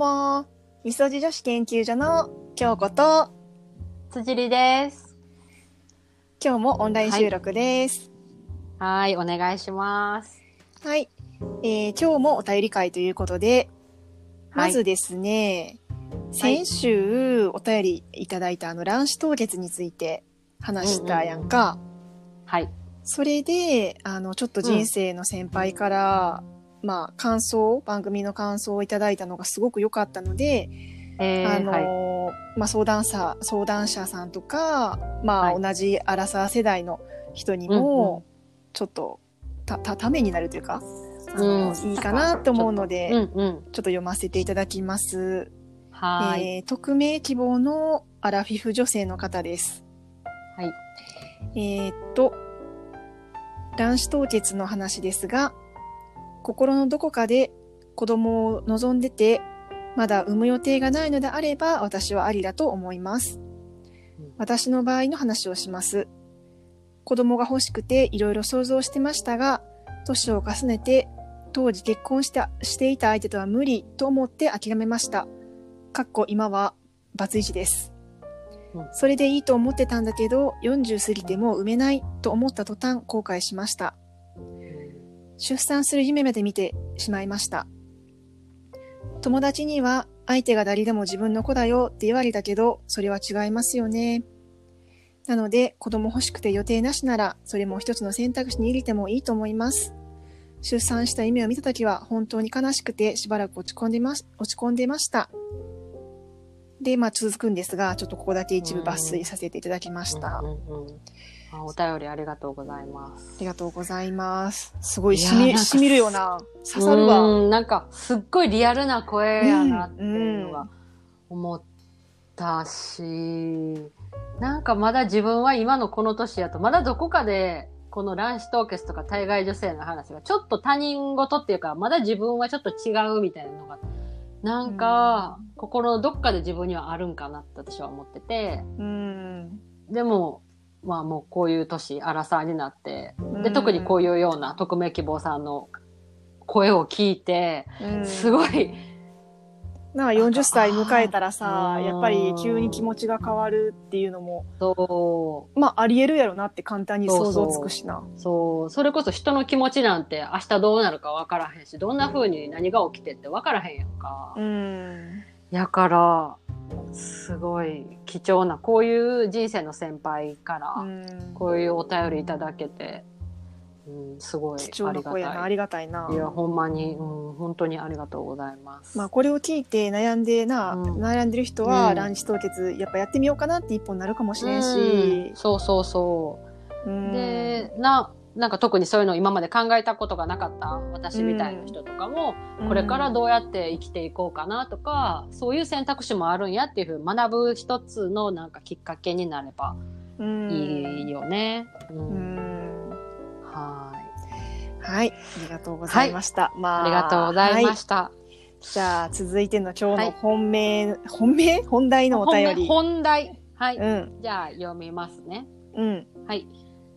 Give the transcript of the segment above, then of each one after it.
も、みそじ女子研究所の京子と、辻里です。今日もオンライン収録です。はい、お願いします。はい。えー今日もお便り会ということで、はいまずですね、先週お便りいただいたあの卵子凍結について話したやんか。はい。それで、あの、ちょっと人生の先輩から、まあ、感想、番組の感想をいただいたのがすごく良かったので、えー、あのはい。まあ、相談者、相談者さんとか、まあ、はい同じアラサー世代の人にも、ちょっと、た、た、ためになるというか、うんいいかなと思うので、うんうん。ちょっと読ませていただきます。はーい。えー匿名希望のアラフィフ女性の方です。はい。えーっと、卵子凍結の話ですが、心のどこかで子供を望んでて、まだ産む予定がないのであれば、私はありだと思います。私の場合の話をします。子供が欲しくていろいろ想像してましたが、年を重ねて、当時結婚したしていた相手とは無理と思って諦めました。かっこ今はバツイチです。それでいいと思ってたんだけど、40過ぎても産めないと思った途端後悔しました。出産する夢まで見てしまいました。友達には相手が誰でも自分の子だよって言われたけど、それは違いますよね。なので子供欲しくて予定なしなら、それも一つの選択肢に入れてもいいと思います。出産した夢を見たときは本当に悲しくてしばらく落ち込んでまし、落ち込んでました。で、まあ続くんですが、ちょっとここだけ一部抜粋させていただきました。うんうんうんあお便りありがとうございます。ありがとうございます。すごいしみ、しみるような、刺さるわ。うんなんか、すっごいリアルな声やなっていうのうんが思ったし、なんかまだ自分は今のこの年やと、まだどこかで、この卵子凍結とか対外女性の話がちょっと他人事っていうか、まだ自分はちょっと違うみたいなのが、なんか、心のどっかで自分にはあるんかなって私は思ってて、うん。でも、まあもうこういう年、アラサーになって、で、うん特にこういうような匿名希望さんの声を聞いて、うんすごい、なんか40歳迎えたらさやっぱり急に気持ちが変わるっていうのも、そまああり得るやろなって簡単に想像つくしな。う、そう、それこそ人の気持ちなんて明日どうなるか分からへんし、どんな風に何が起きてって分からへんやんか。うん。やから、すごい貴重な、こういう人生の先輩から、うんこういうお便りいただけて、うん、すごいありがたい。りがたいな。いや、ほんまに、うん、本当にありがとうございます。まあこれを聞いて悩んでな、うん悩んでる人はうん卵子凍結やっぱやってみようかなって一本になるかもしれんし、そうそうそう。うんで、な、なんか特にそういうのを今まで考えたことがなかった私みたいな人とかも、これからどうやって生きていこうかなとか、そういう選択肢もあるんやっていうふうに学ぶ一つのなんかきっかけになればうんいいよね。うんうんははい、ありがとうございました。まい。あ、ありがとうございまはした。じゃあ続いての今日はいの本命、本命？本題のお便り。本本題。はい。うん、じゃあ読みますね。うん、はい。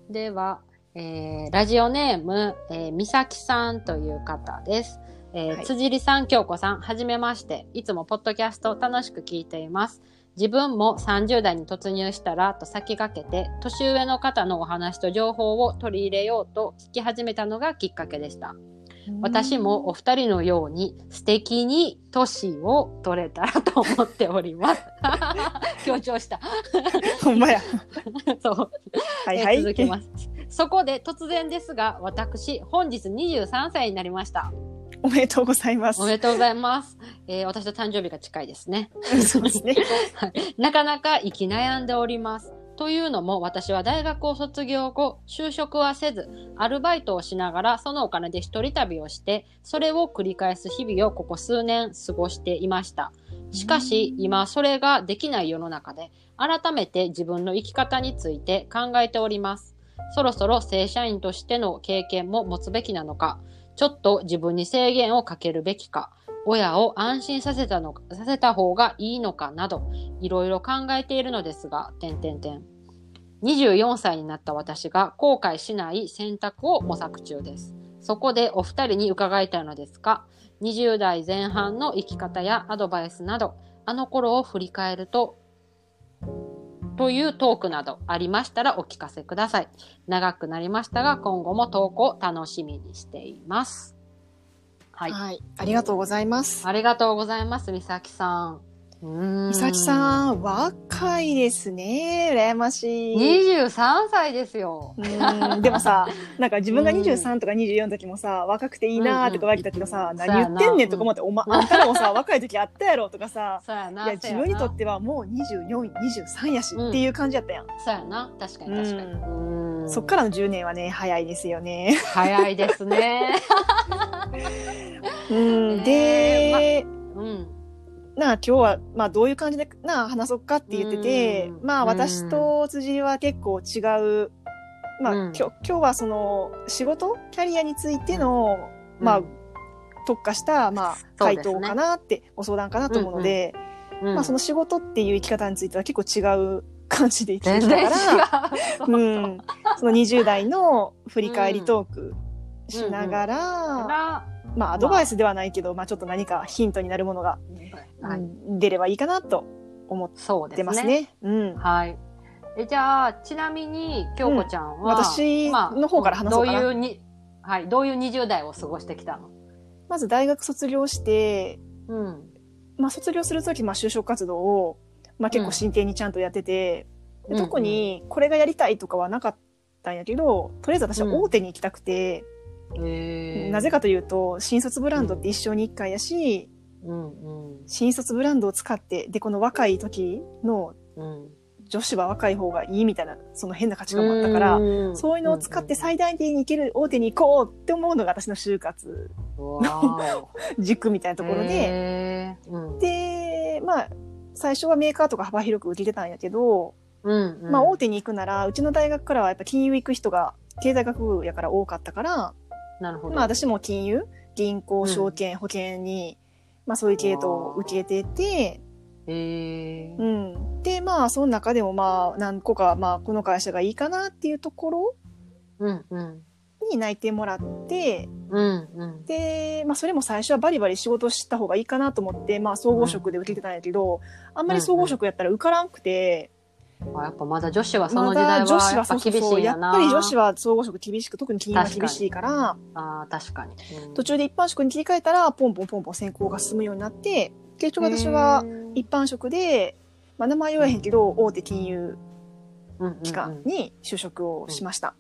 では、えーラジオネーム、えー、みさきさんという方です。えーはい辻里さん、京子さん、はじめまして。いつもポッドキャスト楽しく聞いています。自分も30代に突入したらと先駆けて、年上の方のお話と情報を取り入れようと聞き始めたのがきっかけでした。私もお二人のように素敵に年を取れたらと思っております。強調した。ほんまや。そう。はいはい。えー続きます。そこで突然ですが、私、本日23歳になりました。おめでとうございます。おめでとうございます。えー私と誕生日が近いですね。そうですね。なかなか生き悩んでおります。というのも私は大学を卒業後、就職はせず、アルバイトをしながらそのお金で一人旅をして、それを繰り返す日々をここ数年過ごしていました。しかし、今それができない世の中で、改めて自分の生き方について考えております。そろそろ正社員としての経験も持つべきなのか、ちょっと自分に制限をかけるべきか、親を安心させたの、させた方がいいのかなど、いろいろ考えているのですが、点々点。24歳になった私が後悔しない選択を模索中です。そこでお二人に伺いたいのですが、20代前半の生き方やアドバイスなど、あの頃を振り返ると、というトークなどありましたらお聞かせください。長くなりましたが、今後も投稿楽しみにしています。はい。はい。ありがとうございます。ありがとうございます、みさきさん。美咲さん、若いですね。羨ましい。23歳ですよ。うんでもさ、なんか自分がうん23とか24の時もさ、若くていいなーとか言われたけどさ、うん何言ってんねんとか思って、おま、あんたらもさ、若い時あったやろとかさ。いや、自分にとってはもう24、23やしうんっていう感じやったやん。そうやな。確かに確かに。うんそっからの10年はね、早いですよね。早いですね。うん、ねで、うん。なあ今日は、まあどういう感じでなあ話そうかって言ってて、うん。まあ私と辻は結構違う、まあ、うん。今日今日はその仕事キャリアについての、まあうん特化した、まあ、回答かなって、ご相談かなと思うので、うんまあその仕事っていう生き方については結構違う感じで生きて全きたから、。そう。ん、その20代の振り返りトークしながら、らまあアドバイスではないけど、まあちょっと何かヒントになるものが、はいうん出ればいいかなと思っそうですね。てますね。うん。はい。えじゃあ、ちなみに、京子ちゃんは、私の方から話そうかなどういうに、はい、どういう20代を過ごしてきたの？まず大学卒業して、うん。まあ卒業するとき、まあ就職活動を、まあ結構真剣にちゃんとやってて、で特にこれがやりたいとかはなかったんやけど、とりあえず私は大手に行きたくて、うん、なぜかというと、新卒ブランドって一生に一回やし、うんうん。新卒ブランドを使って、で、この若い時のうん。女子は若い方がいいみたいな、その変な価値観もあったから、うん。そういうのを使って最大限に行ける大手に行こうって思うのが私の就活わー 軸みたいなところで、うん。で、まあ、最初はメーカーとか幅広く受けてたんやけど、うんうん。まあ大手に行くなら、うちの大学からはやっぱ金融行く人が経済学部やから多かったから、なるほど。まあ私も金融、銀行、うん証券、保険に、まあそういう系統を受けてて、うん。で、まあその中でもまあ何個か、まあこの会社がいいかなっていうところうんうん。に内定もらって、うんうん。で、まあそれも最初はバリバリ仕事した方がいいかなと思って、まあ総合職で受けてたんやけど、あんまり総合職やったら受からんくて、あやっぱまだ女子はそのま時代だ女子ははやっぱ厳しいな。やっぱり女子は総合職厳しく、特に金融は厳しいから、ああ、確かに。うん途中で一般職に切り替えたら、ポンポンポンポン選考が進むようになって、結局私は一般職で、まあ名前言わへんけど、大手金融機関に就職をしました。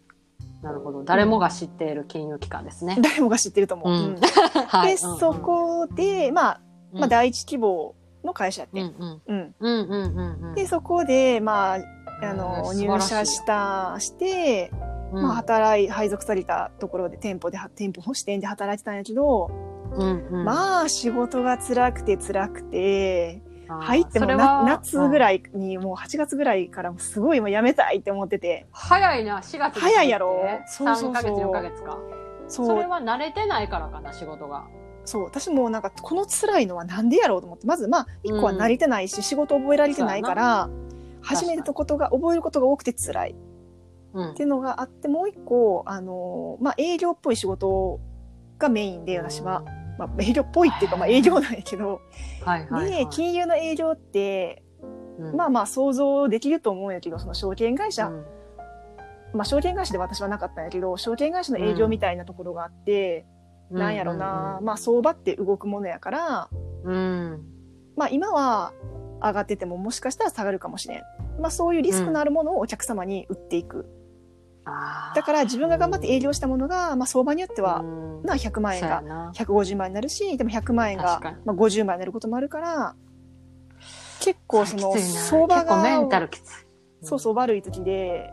なるほど。誰もが知っている金融機関ですね。誰もが知ってると思う。うん。で、そこで、まあ、まあ第一希望の会社やって。で、そこで、まあ、あへの、入社した、して、うん、まあ、働い、配属されたところで、店舗で、店舗の支店で働いてたんやけど、うんうん、まあ、仕事が辛くて辛くて、入っても夏ぐらいに、もう8月ぐらいからすごいもう辞めたいって思ってて、早いな、4月早いやろ。そうそうそう3ヶ月、4ヶ月か。それは慣れてないからかな、仕事が。そう、私もなんか、この辛いのはなんでやろうと思って、まず、まあ、一個は慣れてないし、仕事覚えられてないから、初めてのことが、覚えることが多くて辛い。うん。っていうのがあって、もう一個、あの、まあ、営業っぽい仕事がメインで、私は。。まあ、営業っぽいっていうか、まあ、営業なんやけど、はいはい、はい。で、金融の営業って、うん。まあまあ想像できると思うんやけど、その証券会社、うん。まあ証券会社で私はなかったんやけど、証券会社の営業みたいなところがあって、なんやろな、まあ相場って動くものやから、うん。まあ今は上がっててももしかしたら下がるかもしれん。まあそういうリスクのあるものをお客様に売っていく。あーだから自分が頑張って営業したものが、まあ相場によっては、うんな100万円がそうやな150万になるし、でも100万円がまあ50万になることもあるから、結構その相場が、ルきつい。そうそう悪い時で、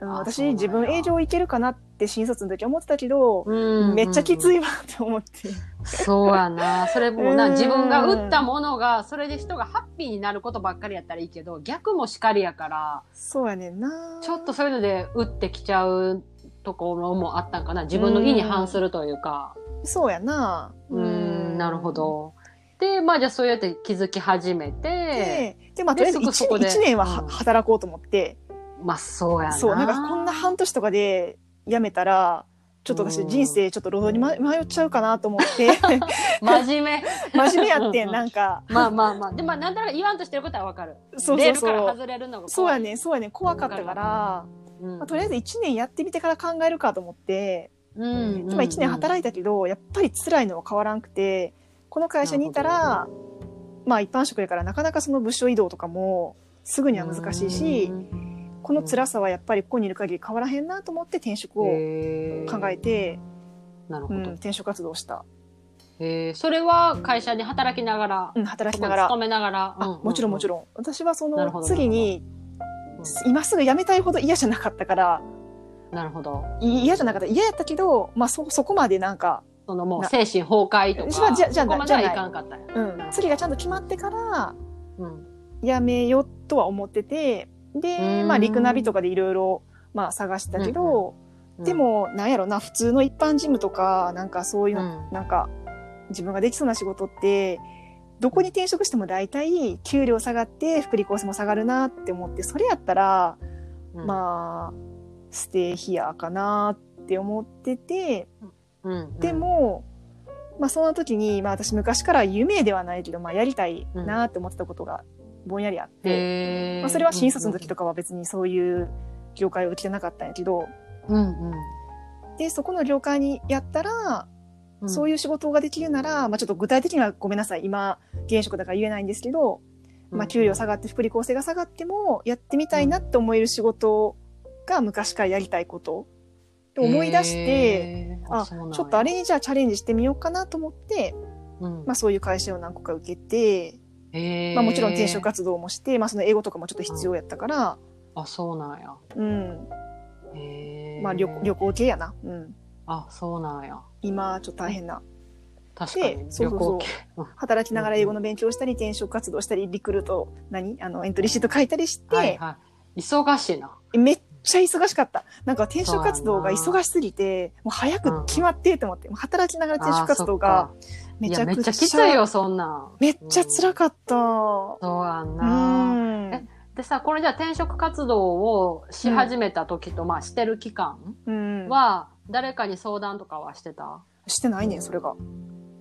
うんあ私自分営業いけるかなって新卒の時思ってたけど、うんめっちゃきつい。いわって思って。そうやな。それもな、うん自分が売ったものが、それで人がハッピーになることばっかりやったらいいけど、逆もしかりやから、そうやねんな。ちょっとそういうので打ってきちゃうところもあったんかな。自分の意に反するというか。そうやな。うん、なるほ。ど。で、まあじゃあそうやって気づき始めて、で、で、まあ、とりあえずでそこそこで 1, 年は働こうと思って、まあそうやな。そう、なんかこんな半年とかで辞めたら、ちょっと私うん。人生ちょっと路頭に迷迷っちゃうかなと思って。真面目。真面目やってんなんか。まあまあまあ。でもまあなんとなく言わんとしてることはわかる。そうそうそう。外れるのがそうやね。そうやねん。怖かったから、うん。まあ、とりあえず1年やってみてから考えるかと思って、うん今1年働いたけどやっぱり辛いのは変わらんくてこの会社にいたらまあ一般職やからなかなかその部署移動とかもすぐには難しいしこの辛さはやっぱりここにいる限り変わらへんなと思って転職を考えて、うん、なるほど。転職活動をした、へえそれは会社に働きながら、うん、働きながら勤めながら。あもちろんもちろろん私はその次に今すぐ辞めたいほど嫌じゃなかったからん。なるほど。い嫌じゃなかった嫌やったけど、まあ、そそこまでなんか、そのもうな精神崩壊とか、じゃじゃじゃそこまではいかんかったんや。うん、次がちゃんと決まってからうん。辞めようとは思っててで、うん。まあ、リクナビとかでいろいろまあ探したけど、で、もなんやろな普通の一般事務とかなんかそういううの、ん。なんか自分ができそうな仕事ってどこに転職しても大体給料下がって福利厚生も下がるなって思ってそれやったら、うん、まあステイヒアかなって思っててうん、でも、まあその時に、まあ私昔から夢ではないけど、まあやりたいなって思ってたことがぼんやりあって、まあそれは新卒の時とかは別にそういう業界を来てなかったんやけど、うんうん。で、そこの業界にやったら、うん、そういう仕事ができるなら、まあちょっと具体的にはごめんなさい。今、現職だから言えないんですけど、まあ給料下がって福利厚生が下がっても、やってみたいなって思える仕事が昔からやりたいこと。で思い出して、あ、ちょっとあれにじゃあチャレンジしてみようかなと思って、うん。まあそういう会社を何個か受けて、まあもちろん転職活動もして、まあその英語とかもちょっと必要やったから、あそうなんや。うん。まあ旅旅行系やな。うん。あそうなんや。今、ちょっと大変な。確かにでそうそうそう。旅行系。うん働きながら英語の勉強したり、転職活動したり、リクルート、何？あの、エントリーシート書いたりして、はいはい。忙しいな。めっちゃ忙しかった。なんか転職活動が忙しすぎて、もう早く決まってと思って、もう働きながら転職活動がめちゃくちゃ、きついよそんなんめっちゃ辛かった。そうやんうな、ん。えでさこれじゃあ転職活動をし始めた時と、まあしてる期間うん。は誰かに相談とかはしてた？してないねん、それが。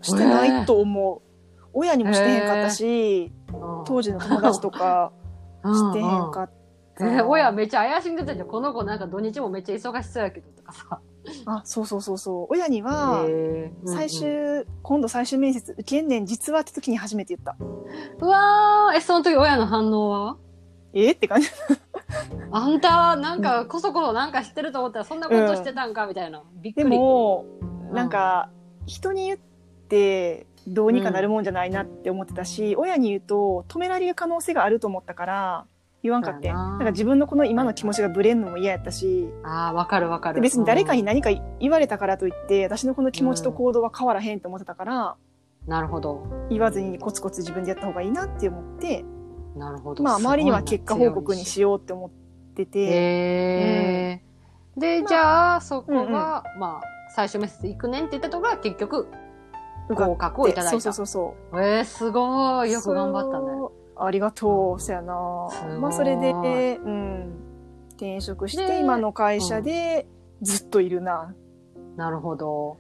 してないと思う。親にもしてへんかったし、当時の友達とかしてへんかった。えー親めっちゃ怪しんでたじゃん。この子なんか土日もめっちゃ忙しそうやけどとかさ。あ、そうそうそうそう。親には、最終、うんうん今度最終面接受けんねん、実はって時に初めて言った。うわー、え、その時親の反応は？え？ーって感じ。あんた、なんか、こそこそなんか知ってると思ったら、そんなことしてたんかみたいな。びっくでり。も、うんなんか、人に言って、どうにかなるもんじゃないなって思ってたし、親に言うと、止められる可能性があると思ったから、言わんかって。ななんか自分のこの今の気持ちがブレんのも嫌やったし、ああ、わかるわかる。で別に誰かにうん何か言われたからといって、私のこの気持ちと行動は変わらへんと思ってたから、なるほど。言わずにコツコツ自分でやった方がいいなって思って、なるほど。まあ周りには結果報告にしようって思ってて、へーで、まあじゃあ、そこが、うんうんまあ、最終面接行くねんって言ったところが結局、合格をいただいた。そうそうそうそう。えー、すごい。よく頑張ったね。ありがとう。そやな。まあ、それで、うん。転職しでて、今の会社でずっといるな。なるほど。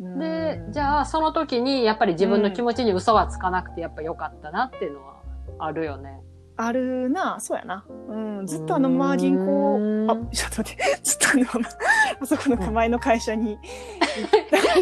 うんで、じゃあ、その時に、やっぱり自分の気持ちに嘘はつかなくて、やっぱ良かったなっていうのはあるよね。あるな、そうやな。うん。ずっとあのまま銀行うーん、あ、ちょっと待って、ずっとあのまま、あそこの前の会社に、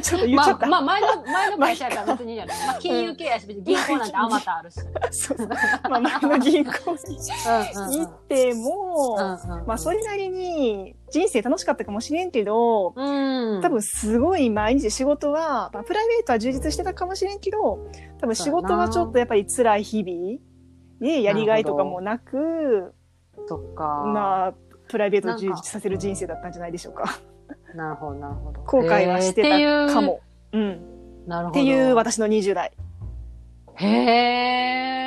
ちょっと言っまあ、ちゃった。まあ、前の、前の会社やから別にいいじゃない。まあ、金融系やし、別に銀行なんてあまたあるし。そうそう。まあ、前の銀行に行っても、うんうんまあ、それなりに人生楽しかったかもしれんけど、うん。多分すごい毎日仕事は、まあ、プライベートは充実してたかもしれんけど、多分仕事はちょっとやっぱり辛い日々でやりがいとかもなく、そっか。まあ、プライベートを充実させる人生だったんじゃないでしょうか。なるほど、なるほど。後悔はしてたかも。うん。へー。うなるほど。っていう私の20代。へ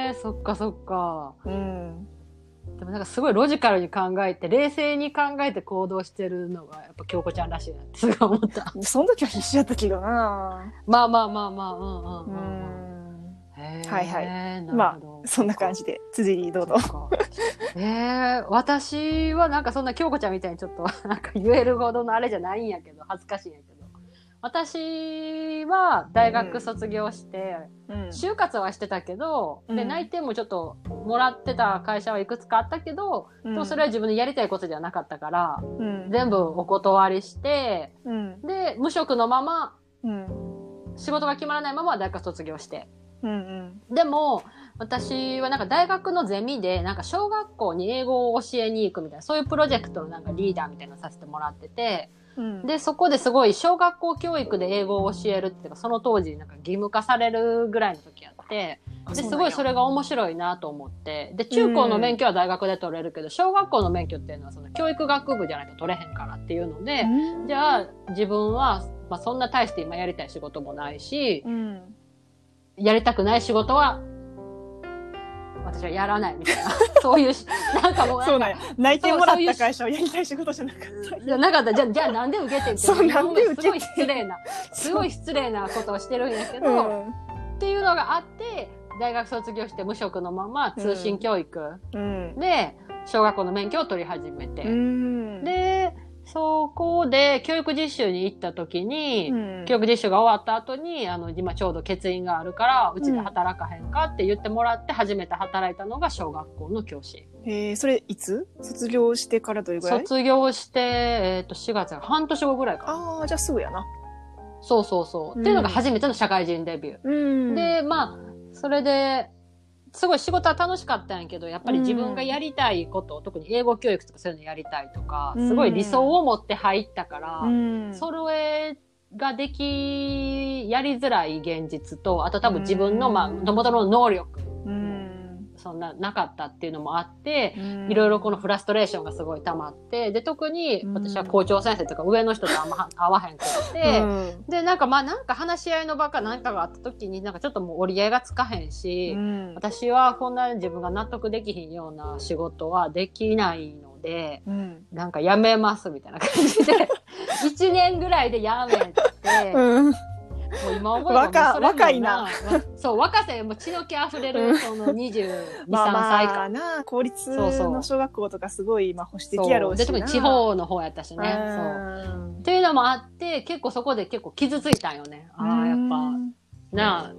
え、そっかそっか。うん。でもなんかすごいロジカルに考えて、冷静に考えて行動してるのが、やっぱ京子ちゃんらしいなってすごい思った。その時は必死だったけどなまあまあまあまあ、うんうんううんうん。はいはい。まあ、そんな感じで、続きどうぞ。えー、私はなんかそんな京子ちゃんみたいにちょっとなんか言えるほどのあれじゃないんやけど、恥ずかしいんやけど。私は大学卒業して、うん。就活はしてたけど、で、うん。内定もちょっともらってた会社はいくつかあったけど、でもそれは自分でやりたいことじゃなかったから、うん。全部お断りして、うん。で、無職のまま、うん。仕事が決まらないまま大学卒業して。うんでも、私はなんか大学のゼミで、なんか小学校に英語を教えに行くみたいな、そういうプロジェクトのなんかリーダーみたいなのさせてもらってて、うん。で、そこですごい小学校教育で英語を教えるっていうか、その当時なんか義務化されるぐらいの時やって、で、すごいそれが面白いなと思って、で、中高の免許は大学で取れるけど、小学校の免許っていうのはその教育学部じゃないと取れへんからっていうので、じゃあ自分は、まあそんな大して今やりたい仕事もないし、うんやりたくない仕事は、私はやらないみたいな、そういうし、なんかもうそうなんや。内定もらった会社をやりたい仕事じゃなかった。いや、なかった。じゃあ、じゃあなんで受けてって。そうなんで受けてすごい失礼な、すごい失礼なことをしてるんやけど、うん。っていうのがあって、大学卒業して無職のまま通信教育うん。で、小学校の免許を取り始めて。うん。で、そこで教育実習に行った時に、うん教育実習が終わった後に、あの、今ちょうど欠員があるから、うちで働かへんかって言ってもらって初めて働いたのが小学校の教師。へえそれいつ？卒業してからどれぐらい？卒業して、えっ、と、4月が半年後ぐらいかな。ああじゃあすぐやなそうそうそう。うんっていうのが初めての社会人デビュー。うんで、まあ、それで、すごい仕事は楽しかったんやけど、やっぱり自分がやりたいこと、特に英語教育とかそういうのやりたいとか、うん。すごい理想を持って入ったから、うん。それができ、やりづらい現実と、あと多分自分の、まあ、うん元々の能力、うんそんな、なかったっていうのもあって、うん。いろいろこのフラストレーションがすごい溜まって、で、特にうん。私は校長先生とか上の人とあんま合わへんくて、うん。で、なんかまあなんか話し合いの場かなんかがあった時になんかちょっともう折り合いがつかへんし、うん。私はこんな自分が納得できひんような仕事はできないので、うん。なんか辞めますみたいな感じで、1年ぐらいで辞めて、うんもう今思えば若若いな。わそう、若さもう血の気溢れうん。る、その22、まあ3歳か。まあな公立の小学校とかすごいまあ保守的やろうしな。で、特に地方の方やったしね。そう。っていうのもあって、結構そこで結構傷ついたんよね。ああ、やっぱ、なあ、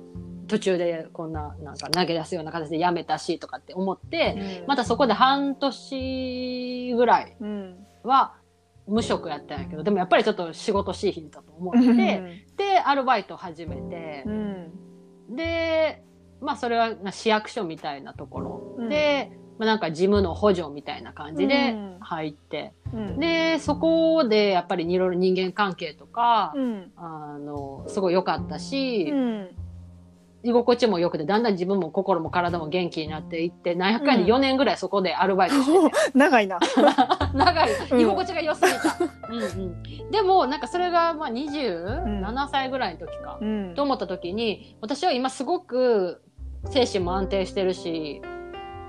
途中でこんな、なんか投げ出すような形でやめたしとかって思って、またそこで半年ぐらいうん。は無職やったんやけど、でもやっぱりちょっと仕事しいひんと思って、で、アルバイト始めてう、ん。で、まあそれは市役所みたいなところ。うん。で、まあなんか事務の補助みたいな感じでうん。入って、うん。で、そこでやっぱりいろいろ人間関係とか、うん。あの、すごい良かったし、うん居心地も良くて、だんだん自分も心も体も元気になっていって、何百回で4年ぐらいそこでアルバイトしてて、長いな。長い、うん。居心地が良すぎた。うんうん。でも、なんかそれが、まあ27歳ぐらいの時か、うん。と思った時に、私は今すごく精神も安定してるし、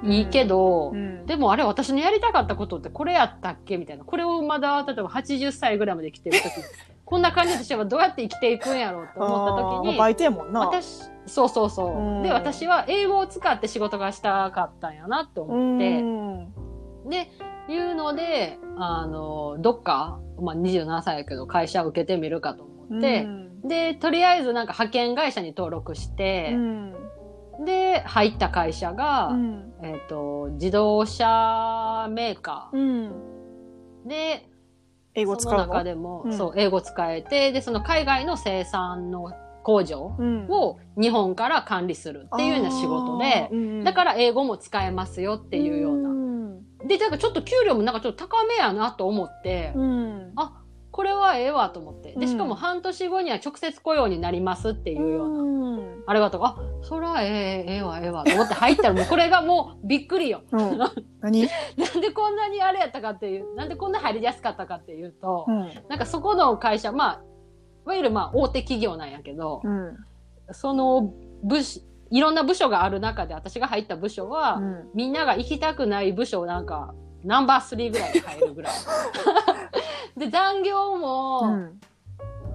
いいけど、うん。でもあれ私のやりたかったことってこれやったっけ？みたいな。これをまだ、例えば80歳ぐらいまで生きてる時 こんな感じでしてはどうやって生きていくんやろうと思った時に、バイトやもんな。私、そうそうそう。うん。で、私は英語を使って仕事がしたかったんやなとう思って、ん。で、いうので、あの、どっか、まあ27歳やけど会社を受けてみるかと思って、うん。で、とりあえずなんか派遣会社に登録してう、ん。で、入った会社が、うん。えっ、と、自動車メーカうん。ーで、英語使そうの？の中でも、うん。そう、英語使えて、で、その海外の生産の工場うん。を日本から管理するっていうような仕事で、だからら英語も使えますよっていうような。な。で、だからちょっと給料もなんかちょっと高めやなと思って、うん。あ、これはええわと思って。で、うんしかも半年後には直接雇用になりますっていうような。うんあれがとか、あ、そらええええわええわと思って入ったらもうこれがもうびっくりよ。うん何？なんでこんなにあれやったかっていう、なんでこんな入りやすかったかっていうと、うんなんかそこの会社、まあ、いわゆるまあ大手企業なんやけど、うんその部署、いろんな部署がある中で私が入った部署は、うんみんなが行きたくない部署なんか、ナンバー3ぐらいで入るぐらい。で、残業も、うん。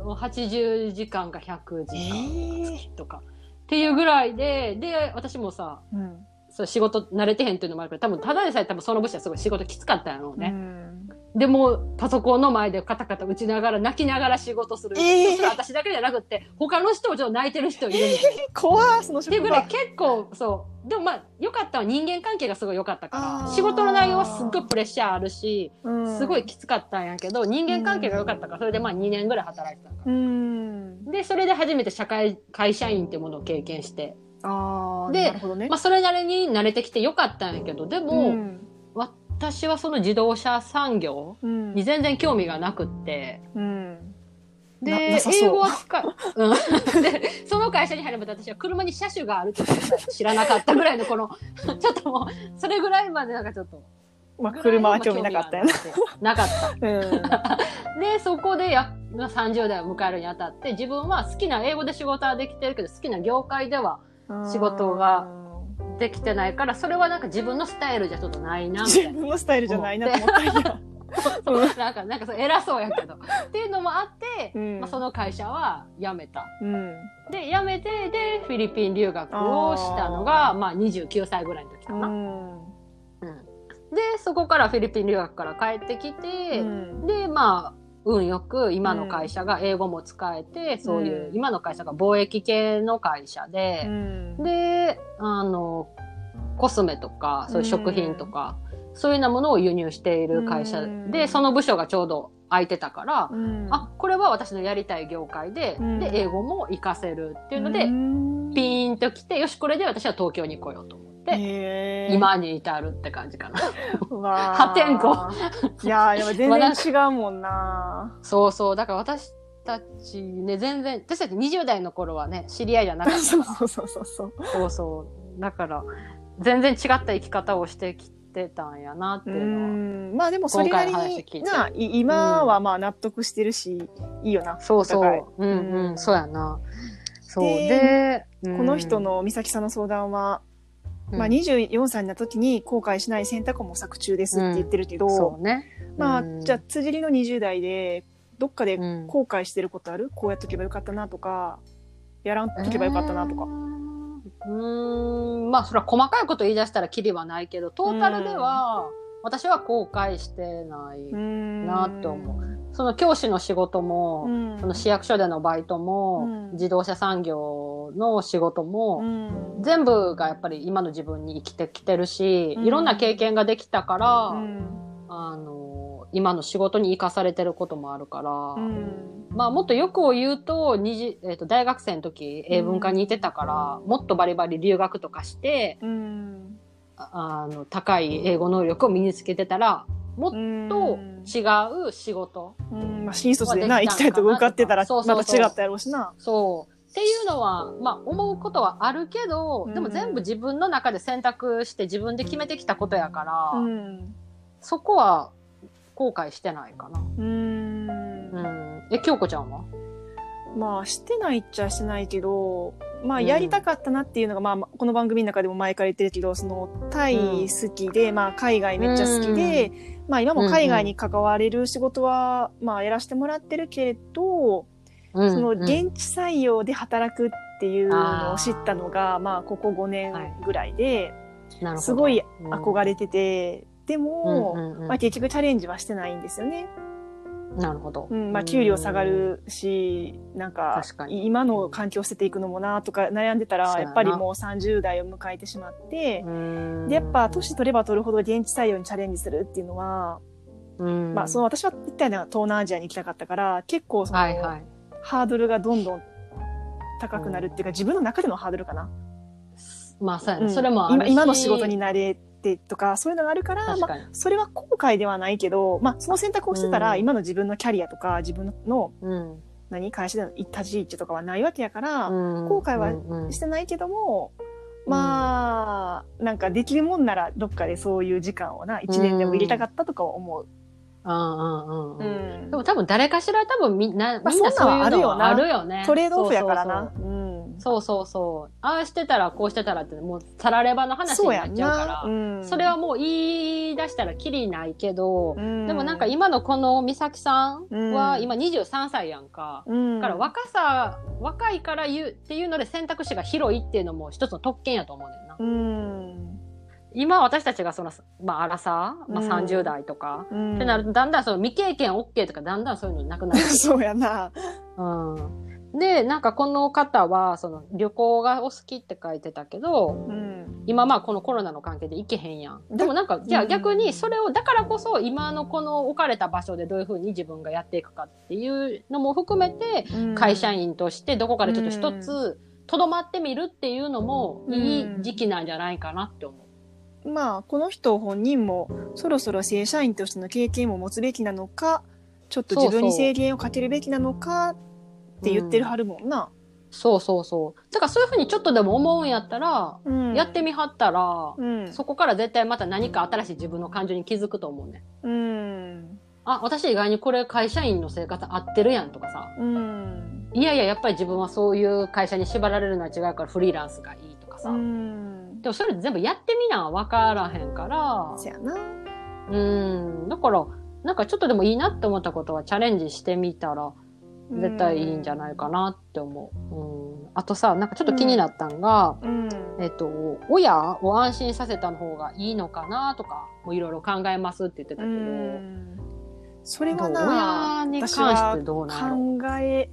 もう80時間か100時え間とか、っていうぐらいで、で、私もさ、うん。そう仕事慣れてへんっていうのもあるから、多分ただでさえ多分その部署はすごい仕事きつかったんやろうね。うんでもうパソコンの前でカタカタ打ちながら泣きながら仕事する。えー。私だけじゃなくって他の人もちょっと泣いてる人いるみたいな。怖いその職場ぐらい結構そう。でもまあ良かった。のは人間関係がすごい良かったから。仕事の内容はすっごいプレッシャーあるしうん。すごいきつかったんやけど人間関係が良かったからそれでまあ2年ぐらい働いてた。からうん。でそれで初めて社会会社員っていうものを経験して。ああでなるほどね。まあそれなりに慣れてきて良かったんやけどでも、うん私はその自動車産業うん。に全然興味がなくって。うん。で英語は使う、うん、でその会社に入れば私は車に車種があるってこと知らなかったぐらいのこの ちょっともうそれぐらいまでなんかちょっと。まあ車は興味なかったよね。なかった。うん。でそこでやまあ30代を迎えるにあたって自分は好きな英語で仕事はできてるけど好きな業界では仕事ができてないからそれはなんか自分のスタイルじゃちょっとないなみた自いな。分のスタイルじゃないなと思ったんや。なんか、なんかそう偉そうやけど。っていうのもあって、うん。まあ、その会社は辞めた。うん。で、辞めて、で、フィリピン留学をしたのが、まあ、29歳ぐらいの時かな。うん。うん。で、そこからフィリピン留学から帰ってきて、うん。で、まあ、運よく今の会社が英語も使えて、そういう、うん今の会社が貿易系の会社で、うん。で、あの、コスメとか、そういう食品とか、そういうようなものを輸入している会社うん。で、その部署がちょうど空いてたから、うん。あ、これは私のやりたい業界で、うん。で、英語も活かせるっていうので、うん。ピーンと来て、よし、これで私は東京に来ようと。思って、へー今に至るって感じかな。破天荒。いやーでも全然違うもんな。そうそう。だから私たちね、全然、私たち20代の頃はね、知り合いじゃなかった。そうそうそうそうそう。そうそう。だから、全然違った生き方をしてきてたんやなってういうのは。ん。まあでもそれなりにない今はまあ納得してるしいいよな。そうそう。うんううん。ん、そうやな。そう。でで、この人うん、の美咲さんの相談は、うんまあ、24歳になった時に後悔しない選択を模索中ですって言ってるけど、そうね。まあ、うん。じゃあ辻りの20代でどっかでうん後悔してることある、こうやっとけばよかったなとかやらんとけばよかったなとか、うーん、まあ、それは細かいこと言い出したらキリはないけど、トータルでは、私は後悔してないうんなと思う。その教師の仕事も、うん。その市役所でのバイトも、うん。自動車産業の仕事も、うん。全部がやっぱり今の自分に生きてきてるし、うん。いろんな経験ができたから、うん。あの、今の仕事に生かされてることもあるから、うん。まあもっとよくを言うと、二次えっ、と、大学生の時、英文科にいてたから、もっとバリバリ留学とかして、うん。ああの、高い英語能力を身につけてたら、もっうん。と違う仕事。うん。まあ、新卒でな行きたいとこ受かってたらまた違ったやろうしな。そう。っていうのは、まあ思うことはあるけど、でもうん全部自分の中で選択して自分で決めてきたことやから、うん。そこは後悔してないかな。うん。うん。え、京子ちゃんは？まあしてないっちゃしてないけどまあうん。やりたかったなっていうのが、まあこの番組の中でも前から言ってるけどそのタイ好きで、まあ海外めっちゃ好きで、まあ今も海外に関われる仕事は、まあやらせてもらってるけれど、うんそのうん現地採用で働くっていうのを知ったのが、まあここ5年ぐらいで、なるほど。すごいうん。憧れてて、でも、うんうんうん。まあ結局チャレンジはしてないんですよね。なるほど。うん、まあ給料下がるし、なんか今の環境を捨てていくのもなとか悩んでたら、やっぱりもう30代を迎えてしまって、うん。で、やっぱ年取れば取るほど現地採用にチャレンジするっていうのは、うん。まあその私は言ったような東南アジアに行きたかったから、結構その、はいはい。ハードルがどんどん高くなるっていうか、自分の中でのハードルかな。まあそうやな、うんそれもあるし今今の仕事に慣れてとか、そういうのがあるから、まあ。それは後悔ではないけど、まあその選択をしてたら、うん今の自分のキャリアとか、自分のうん。何会社での立ち位置とかはないわけやから、うん後悔はうんうんしてないけども、まあ、なんかできるもんならどっかでそういう時間をな、一年でも入れたかったとかは思う。うんうんうんでも多分誰かしら多分みんな、まあみんなそういうのはああるるよね。トレードオフやからな。そううんそうそうそう。ああしてたらこうしてたらって、もうたらればの話になっちゃうかな。ら。うんそれはもう言い出したらきりないけど、うんでもなんか今のこの美咲さんはうん今23歳やんか。うんだから若さ、若いから言うっていうので選択肢が広いっていうのも一つの特権やと思うねんな。うん。今私たちがその、まあ、荒さ、まあ、うん30代とか、うんってなると、だんだんその未経験 OK とか、だんだんそういうのなくなる。そうやな。うん。で、なんかこの方は、その旅行がお好きって書いてたけど、うん。今まあこのコロナの関係で行けへんやん。でもなんか、じゃあ逆にそれを、だからこそ今のこの置かれた場所でどういうふうに自分がやっていくかっていうのも含めて、会社員としてどこかでちょっと一つ、とどまってみるっていうのもいい時期なんじゃないかなって思う。まあ、この人本人もそろそろ正社員としての経験も持つべきなのか、ちょっと自分に制限をかけるべきなのかって言ってるはるもんな。そうそうそう。だからそういうふうにちょっとでも思うんやったら、うんやってみはったら、うん。そこから絶対また何か新しい自分の感情に気づくと思うね。うん。あ、私意外にこれ会社員の生活合ってるやんとかさ。うん。いやいや、やっぱり自分はそういう会社に縛られるのは違うからフリーランスがいいとかさ。うん。でもそれ全部やってみな分からへんから。そやな。うん。だから、なんかちょっとでもいいなって思ったことはチャレンジしてみたら絶対いいんじゃないかなって思う。うん。あとさ、なんかちょっと気になったんが、うん。えっと、親を安心させた方がいいのかなとか、もういろいろ考えますって言ってたうけど、ん。それどうはな、親に関してどうなの考え、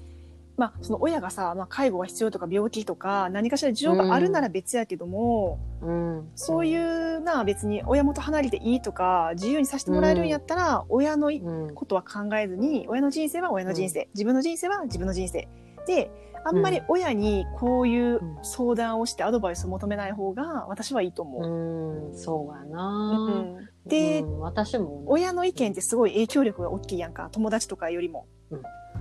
まあ、その親がさ、まあ、介護が必要とか病気とか何かしら事情があるなら別やけども、うん。そういうな別に親元離れていいとか自由にさせてもらえるんやったら、親の。ことは考えずに親の人生は親の人生、自分の人生は自分の人生。であんまり親にこういううん。相談をしてアドバイスを求めない方が私はいいと思う。うん、そうやうな、ん。で、うん私も親の意見ってすごい影響力が大きいやんか。友達とかよりも。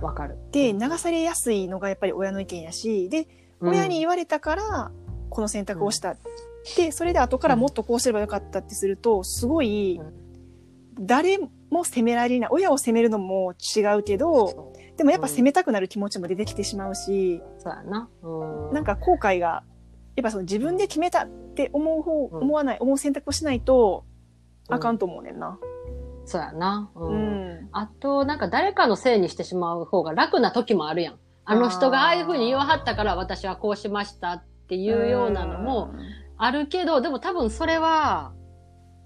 わかる。で流されやすいのがやっぱり親の意見やし。でうん。親に言われたからこの選択をした。でそれで後からもっとこうすればよかったってするとすごい誰も責められない。親を責めるのも違うけどでもやっぱ責めたくなる気持ちも出てきてしまうしそうやな。うん。なんか後悔がやっぱその自分で決めたって思う方うん思わない思う選択をしないとあかんと思うねんな。そうやな。う。うんんあと、なんか誰かのせいにしてしまう方が楽な時もあるやん。あの人がああいうふうに言わはったから私はこうしましたっていうようなのもあるけど、でも多分それは、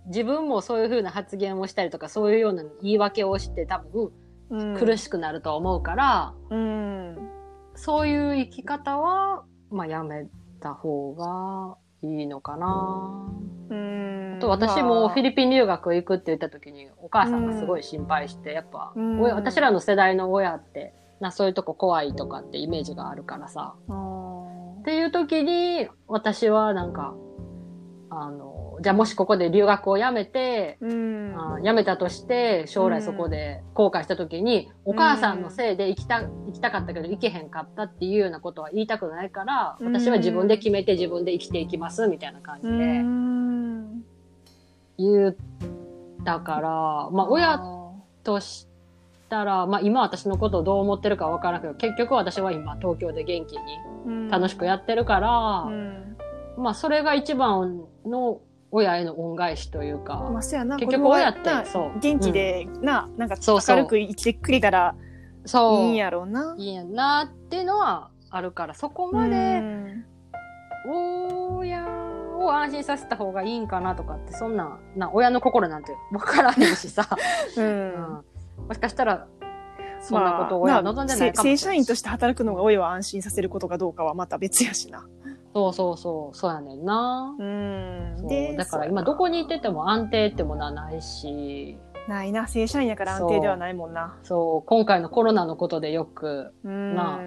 自分もそういうふうな発言をしたりとか、そういうような言い訳をして多分うん苦しくなると思うから、うんそういう生き方は、まあやめた方がいいのかな。うん。と私もフィリリピン留学行くって言った時にお母さんがすごい心配して、やっぱ、うん。親私らの世代の親って、なそういうとこ怖いとかってイメージがあるからさ。っていう時に私はなんか、あの、じゃあもしここで留学をやめて、うん。あ辞めたとして将来そこで後悔した時に、お母さんのせいで行きた、行きたかったけど行けへんかったっていうようなことは言いたくないから、うん。私は自分で決めて自分で生きていきますみたいな感じうでん言ったから、まあ親としたら、まあ今私のことをどう思ってるかわからんけど、結局私は今東京で元気に楽しくやってるから、うん。まあそれが一番の親への恩返しというか、まあ、そうやな結局親ってなそう。元気で、ななんか明るく生きてくれたらそう。いいんやろうな。いいんやなっていうのはあるから、そこまうでん。親を安心させた方がいいんかなとかって、そんな、な親の心なんて分からへんしさ、う うん。んもしかしたら、そんなことを親は望んでないかもしれない正社員として働くのが親を安心させることかどうかはまた別やしな。そうそうそう、そうやねんな。うん。そうでだから今どこにいてても安定ってものはないし、ないな正社員やから安定ではないもんな。そう、今回のコロナのことでよくうん。な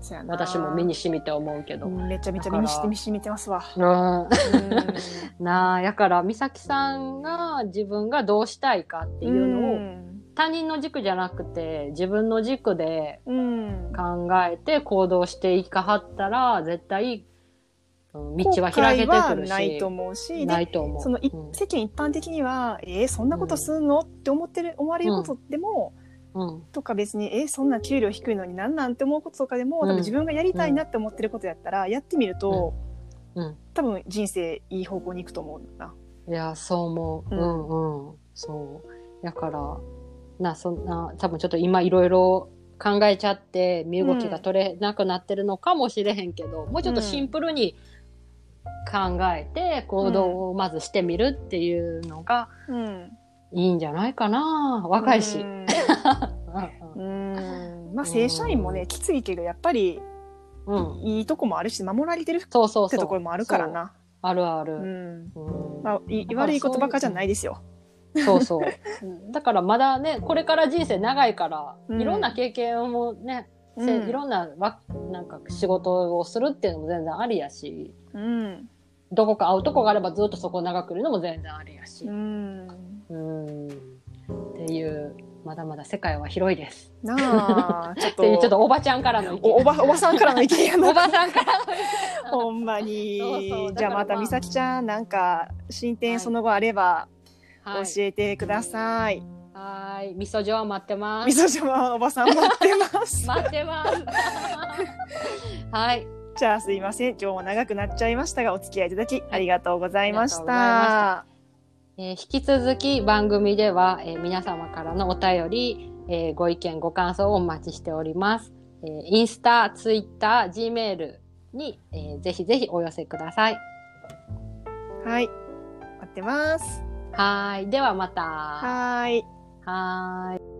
そうやな。私も身に染みて思うけど。うんめちゃめちゃ身にして身に染みてますわ。うん。うん。なあ、やから、美咲さんが自分がどうしたいかっていうのを、他人の軸じゃなくて、自分の軸でうん。考えて行動していかはったら、絶対、うん道は開けてくるし。はないと思うし、でないと思う。そのいうん世間一般的には、えー、そんなことすんの、って思ってる、思われることでも、うん。とか別に、えー、そんな給料低いのになんなんて思うこととかでも、うん多分自分がやりたいなって思ってることやったら、やってみると、うん。多分人生いい方向に行くと思うんだな。いや、そう思う。ううんんうん。そう。だから、な、そんな、多分ちょっと今いろいろ考えちゃって、身動きが取れなくなってるのかもしれへんけど、もうちょっとシンプルに、考えて行動をまずしてみるっていうのがうん。いいんじゃないかな。若いし。ううんん。まあ、正社員もね、きついけど、やっぱり、うん。いいとこもあるし、守られてるっ。てところもあるからな。あるある。うん。うんまあ、い悪い言葉かじゃないですよ。そうそう。う んだからまだね、これから人生長いから、うんいろんな経験もね、せうんいろんなわなんか仕事をするっていうのも全然ありやし、うん。どこか会うとこがあればずっとそこ長くいるのも全然ありやし。うん。うん。っていう、まだまだ世界は広いです。なあ、ちょっ っていうちょっと、とおばちゃんからの意見。おおば、おばさんからの意見やおな。ばさんからの ほんまに。そうそうじゃあまた、だからまあみさきちゃん、なんか、進はい展その後あれば、はい。教えてください。はい。味噌状待ってまみす。そじまおばさん待ってます。待ってます。はい。じゃあすいません。今日も長くなっちゃいましたが、お付き合いいただきありがとうございました。えー引き続き番組では、えー皆様からのお便り、えーご意見ご感想をお待ちしております。えーインスタ、ツイッター、G メールに、えーぜひぜひお寄せください。はい。待ってます。はーい。ではまた。はーい。はい。